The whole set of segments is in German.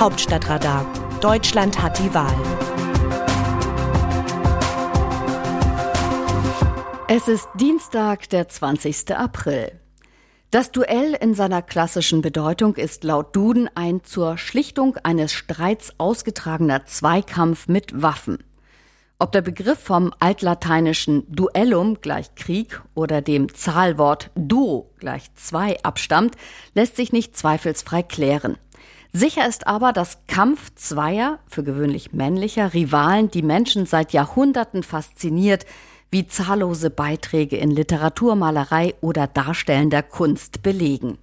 Hauptstadtradar. Deutschland hat die Wahl. Es ist Dienstag, der 20. April. Das Duell in seiner klassischen Bedeutung ist laut Duden ein zur Schlichtung eines Streits ausgetragener Zweikampf mit Waffen. Ob der Begriff vom altlateinischen Duellum gleich Krieg oder dem Zahlwort duo gleich zwei abstammt, lässt sich nicht zweifelsfrei klären. Sicher ist aber, dass Kampf zweier, für gewöhnlich männlicher Rivalen die Menschen seit Jahrhunderten fasziniert, wie zahllose Beiträge in Literatur, Malerei oder darstellender Kunst belegen.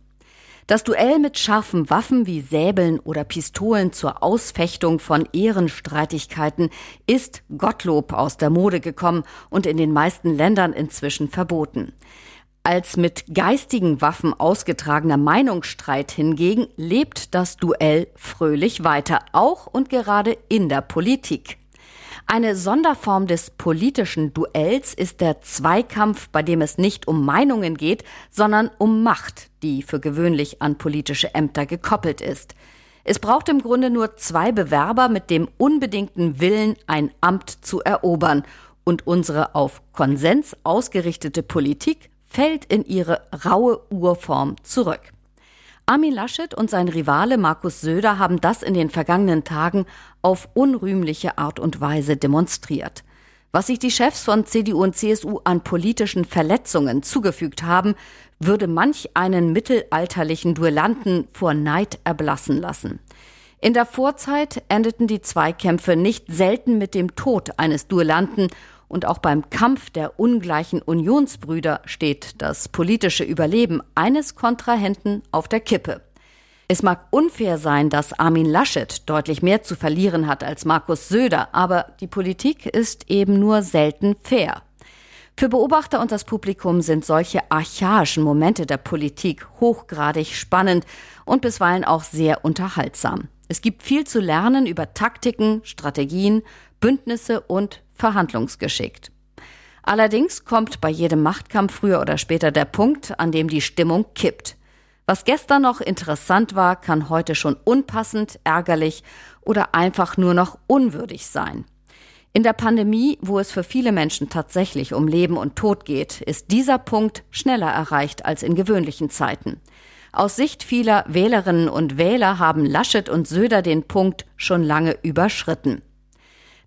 Das Duell mit scharfen Waffen wie Säbeln oder Pistolen zur Ausfechtung von Ehrenstreitigkeiten ist Gottlob aus der Mode gekommen und in den meisten Ländern inzwischen verboten. Als mit geistigen Waffen ausgetragener Meinungsstreit hingegen lebt das Duell fröhlich weiter, auch und gerade in der Politik. Eine Sonderform des politischen Duells ist der Zweikampf, bei dem es nicht um Meinungen geht, sondern um Macht, die für gewöhnlich an politische Ämter gekoppelt ist. Es braucht im Grunde nur zwei Bewerber mit dem unbedingten Willen, ein Amt zu erobern, und unsere auf Konsens ausgerichtete Politik fällt in ihre raue Urform zurück. Armin Laschet und sein Rivale Markus Söder haben das in den vergangenen Tagen auf unrühmliche Art und Weise demonstriert. Was sich die Chefs von CDU und CSU an politischen Verletzungen zugefügt haben, würde manch einen mittelalterlichen Duellanten vor Neid erblassen lassen. In der Vorzeit endeten die Zweikämpfe nicht selten mit dem Tod eines Duellanten und auch beim Kampf der ungleichen Unionsbrüder steht das politische Überleben eines Kontrahenten auf der Kippe. Es mag unfair sein, dass Armin Laschet deutlich mehr zu verlieren hat als Markus Söder, aber die Politik ist eben nur selten fair. Für Beobachter und das Publikum sind solche archaischen Momente der Politik hochgradig spannend und bisweilen auch sehr unterhaltsam. Es gibt viel zu lernen über Taktiken, Strategien, Bündnisse und Verhandlungsgeschick. Allerdings kommt bei jedem Machtkampf früher oder später der Punkt, an dem die Stimmung kippt. Was gestern noch interessant war, kann heute schon unpassend, ärgerlich oder einfach nur noch unwürdig sein. In der Pandemie, wo es für viele Menschen tatsächlich um Leben und Tod geht, ist dieser Punkt schneller erreicht als in gewöhnlichen Zeiten. Aus Sicht vieler Wählerinnen und Wähler haben Laschet und Söder den Punkt schon lange überschritten.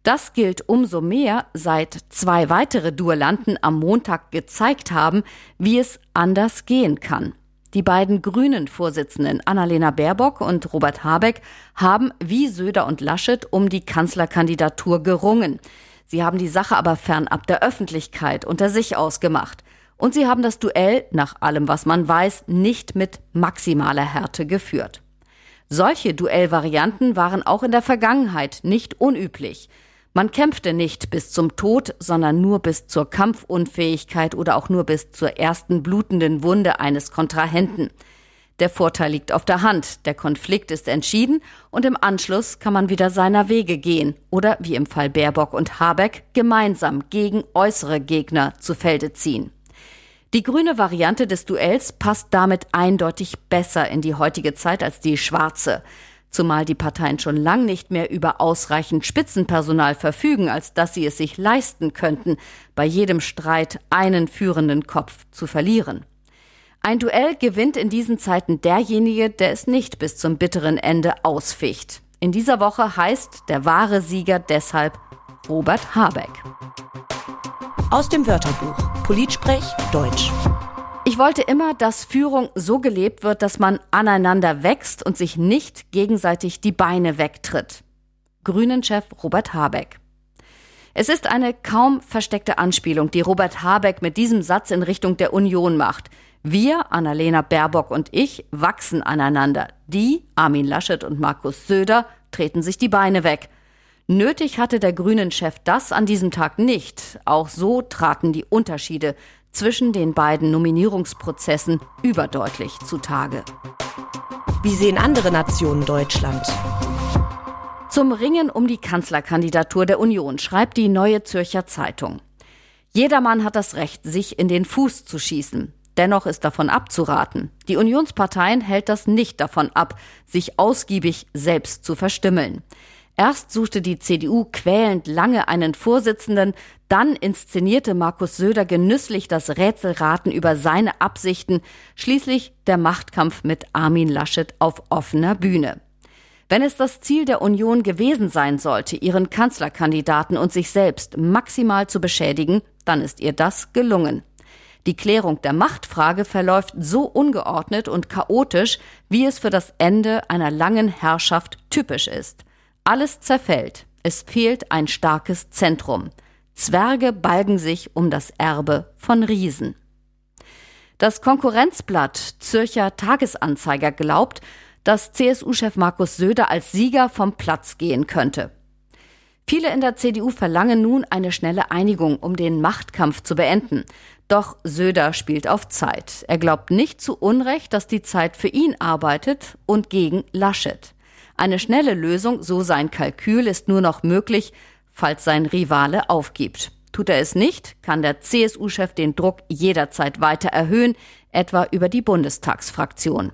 Das gilt umso mehr, seit zwei weitere Duellanten am Montag gezeigt haben, wie es anders gehen kann. Die beiden grünen Vorsitzenden Annalena Baerbock und Robert Habeck haben wie Söder und Laschet um die Kanzlerkandidatur gerungen. Sie haben die Sache aber fernab der Öffentlichkeit unter sich ausgemacht. Und sie haben das Duell, nach allem was man weiß, nicht mit maximaler Härte geführt. Solche Duellvarianten waren auch in der Vergangenheit nicht unüblich. Man kämpfte nicht bis zum Tod, sondern nur bis zur Kampfunfähigkeit oder auch nur bis zur ersten blutenden Wunde eines Kontrahenten. Der Vorteil liegt auf der Hand, der Konflikt ist entschieden und im Anschluss kann man wieder seiner Wege gehen oder, wie im Fall Baerbock und Habeck, gemeinsam gegen äußere Gegner zu Felde ziehen. Die grüne Variante des Duells passt damit eindeutig besser in die heutige Zeit als die schwarze zumal die Parteien schon lang nicht mehr über ausreichend Spitzenpersonal verfügen, als dass sie es sich leisten könnten, bei jedem Streit einen führenden Kopf zu verlieren. Ein Duell gewinnt in diesen Zeiten derjenige, der es nicht bis zum bitteren Ende ausficht. In dieser Woche heißt der wahre Sieger deshalb Robert Habeck. Aus dem Wörterbuch Politsprech Deutsch. Ich wollte immer, dass Führung so gelebt wird, dass man aneinander wächst und sich nicht gegenseitig die Beine wegtritt. Grünen-Chef Robert Habeck. Es ist eine kaum versteckte Anspielung, die Robert Habeck mit diesem Satz in Richtung der Union macht. Wir, Annalena Baerbock und ich, wachsen aneinander. Die, Armin Laschet und Markus Söder, treten sich die Beine weg. Nötig hatte der Grünen-Chef das an diesem Tag nicht. Auch so traten die Unterschiede zwischen den beiden Nominierungsprozessen überdeutlich zutage. Wie sehen andere Nationen Deutschland? Zum Ringen um die Kanzlerkandidatur der Union schreibt die Neue Zürcher Zeitung. Jedermann hat das Recht, sich in den Fuß zu schießen. Dennoch ist davon abzuraten. Die Unionsparteien hält das nicht davon ab, sich ausgiebig selbst zu verstümmeln. Erst suchte die CDU quälend lange einen Vorsitzenden, dann inszenierte Markus Söder genüsslich das Rätselraten über seine Absichten, schließlich der Machtkampf mit Armin Laschet auf offener Bühne. Wenn es das Ziel der Union gewesen sein sollte, ihren Kanzlerkandidaten und sich selbst maximal zu beschädigen, dann ist ihr das gelungen. Die Klärung der Machtfrage verläuft so ungeordnet und chaotisch, wie es für das Ende einer langen Herrschaft typisch ist. Alles zerfällt. Es fehlt ein starkes Zentrum. Zwerge balgen sich um das Erbe von Riesen. Das Konkurrenzblatt Zürcher Tagesanzeiger glaubt, dass CSU-Chef Markus Söder als Sieger vom Platz gehen könnte. Viele in der CDU verlangen nun eine schnelle Einigung, um den Machtkampf zu beenden. Doch Söder spielt auf Zeit. Er glaubt nicht zu Unrecht, dass die Zeit für ihn arbeitet und gegen Laschet. Eine schnelle Lösung, so sein Kalkül, ist nur noch möglich, falls sein Rivale aufgibt. Tut er es nicht, kann der CSU-Chef den Druck jederzeit weiter erhöhen, etwa über die Bundestagsfraktion.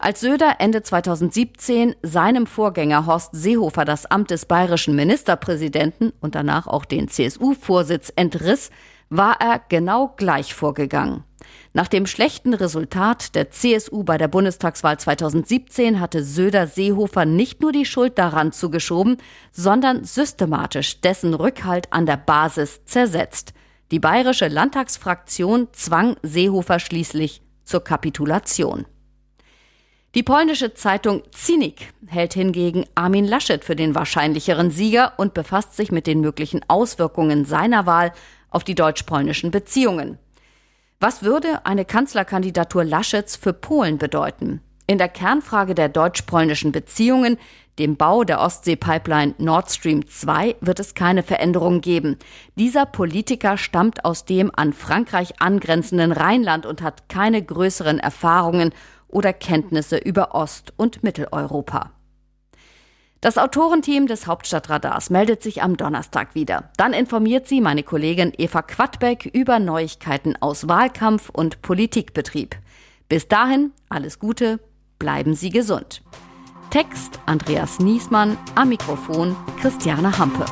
Als Söder Ende 2017 seinem Vorgänger Horst Seehofer das Amt des bayerischen Ministerpräsidenten und danach auch den CSU-Vorsitz entriss, war er genau gleich vorgegangen. Nach dem schlechten Resultat der CSU bei der Bundestagswahl 2017 hatte Söder Seehofer nicht nur die Schuld daran zugeschoben, sondern systematisch dessen Rückhalt an der Basis zersetzt. Die bayerische Landtagsfraktion zwang Seehofer schließlich zur Kapitulation. Die polnische Zeitung Zinik hält hingegen Armin Laschet für den wahrscheinlicheren Sieger und befasst sich mit den möglichen Auswirkungen seiner Wahl auf die deutsch-polnischen Beziehungen. Was würde eine Kanzlerkandidatur Laschets für Polen bedeuten? In der Kernfrage der deutsch-polnischen Beziehungen, dem Bau der Ostsee-Pipeline Nord Stream 2, wird es keine Veränderung geben. Dieser Politiker stammt aus dem an Frankreich angrenzenden Rheinland und hat keine größeren Erfahrungen oder Kenntnisse über Ost- und Mitteleuropa. Das Autorenteam des Hauptstadtradars meldet sich am Donnerstag wieder. Dann informiert sie meine Kollegin Eva Quadbeck über Neuigkeiten aus Wahlkampf und Politikbetrieb. Bis dahin alles Gute, bleiben Sie gesund. Text Andreas Niesmann, am Mikrofon Christiane Hampe.